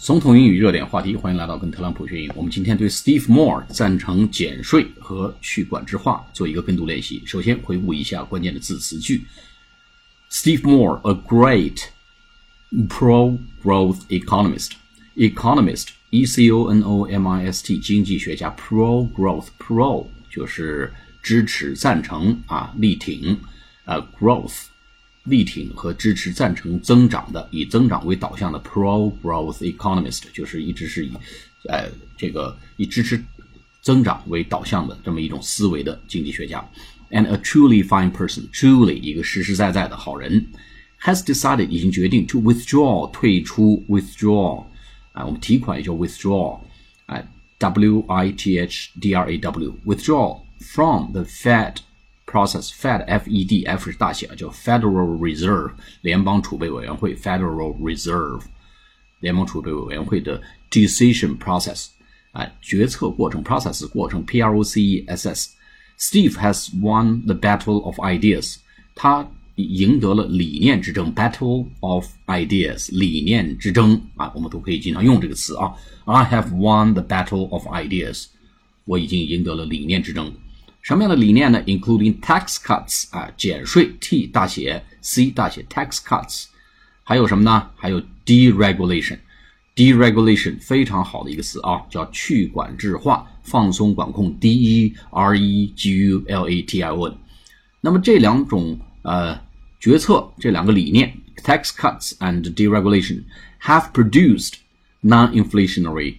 总统英语热点话题，欢迎来到跟特朗普学英语。我们今天对 Steve Moore 赞成减税和去管制化做一个跟读练习。首先回顾一下关键的字词句：Steve Moore, a great pro-growth economist. Economist, E-C-O-N-O-M-I-S-T，经济学家。Pro-growth，pro 就是支持、赞成啊、力挺啊，growth。力挺和支持赞成增长的，以增长为导向的 pro-growth economist，就是一直是以，呃，这个以支持增长为导向的这么一种思维的经济学家。And a truly fine person，truly 一个实实在在的好人，has decided 已经决定 to withdraw 退出 withdraw，啊，我们提款也叫 withdraw，啊，w i t h d r a w withdraw from the Fed。process Fed F E D F 是大写，叫 Federal Reserve 联邦储备委员会 Federal Reserve 联邦储备委员会的 decision process 啊决策过程 process 过程 P R O C E S S Steve has won the battle of ideas 他赢得了理念之争 battle of ideas 理念之争啊我们都可以经常用这个词啊 I have won the battle of ideas 我已经赢得了理念之争。 什么样的理念呢？Including tax cuts 啊，减税，T 大写，C 大写，tax cuts，还有什么呢？还有 deregulation，deregulation 非常好的一个词啊，叫去管制化，放松管控，D E R E G U L A T I O N。那么这两种呃决策，这两个理念，tax cuts and deregulation have produced non-inflationary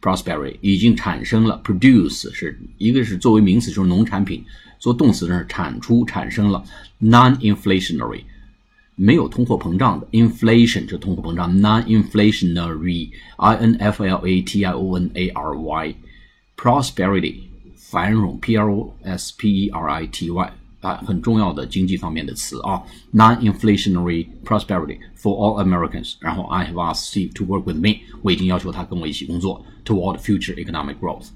prosperity 已经产生了，produce 是一个是作为名词就是农产品，做动词呢是产出产生了，non-inflationary 没有通货膨胀的，inflation 就通货膨胀，non-inflationary i n f l a t i o n a r y prosperity 繁荣 p r o s p e r i t y 啊，很重要的经济方面的词啊，non-inflationary prosperity for all Americans。然后 I have asked Steve to work with me，我已经要求他跟我一起工作，toward future economic growth，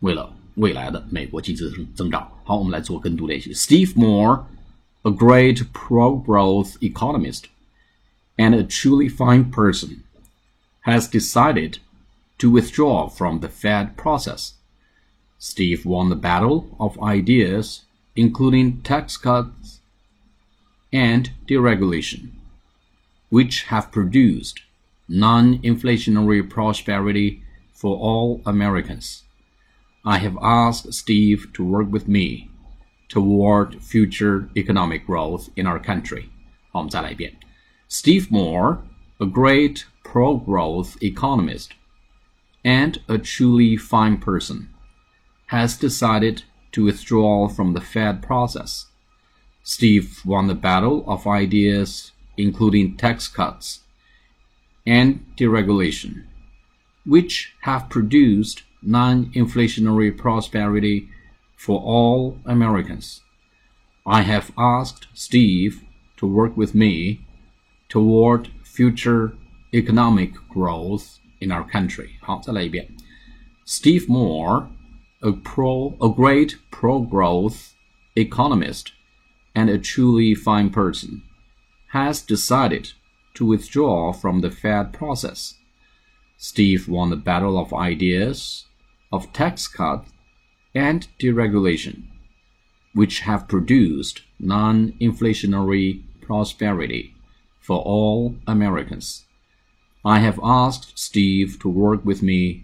为了未来的美国经济增增长。好，我们来做跟读练习。Steve Moore, a great pro-growth economist and a truly fine person, has decided to withdraw from the Fed process. Steve won the battle of ideas including tax cuts and deregulation, which have produced non-inflationary prosperity for all Americans. I have asked Steve to work with me toward future economic growth in our country. Steve Moore, a great pro-growth economist and a truly fine person, has decided to withdraw from the Fed process. Steve won the battle of ideas, including tax cuts and deregulation, which have produced non-inflationary prosperity for all Americans. I have asked Steve to work with me toward future economic growth in our country. 好，再来一遍。Steve Moore a pro, a great pro-growth economist and a truly fine person, has decided to withdraw from the Fed process. Steve won the battle of ideas, of tax cuts, and deregulation, which have produced non-inflationary prosperity for all Americans. I have asked Steve to work with me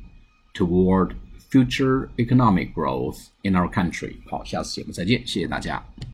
toward future economic growth in our country。好，下次节目再见，谢谢大家。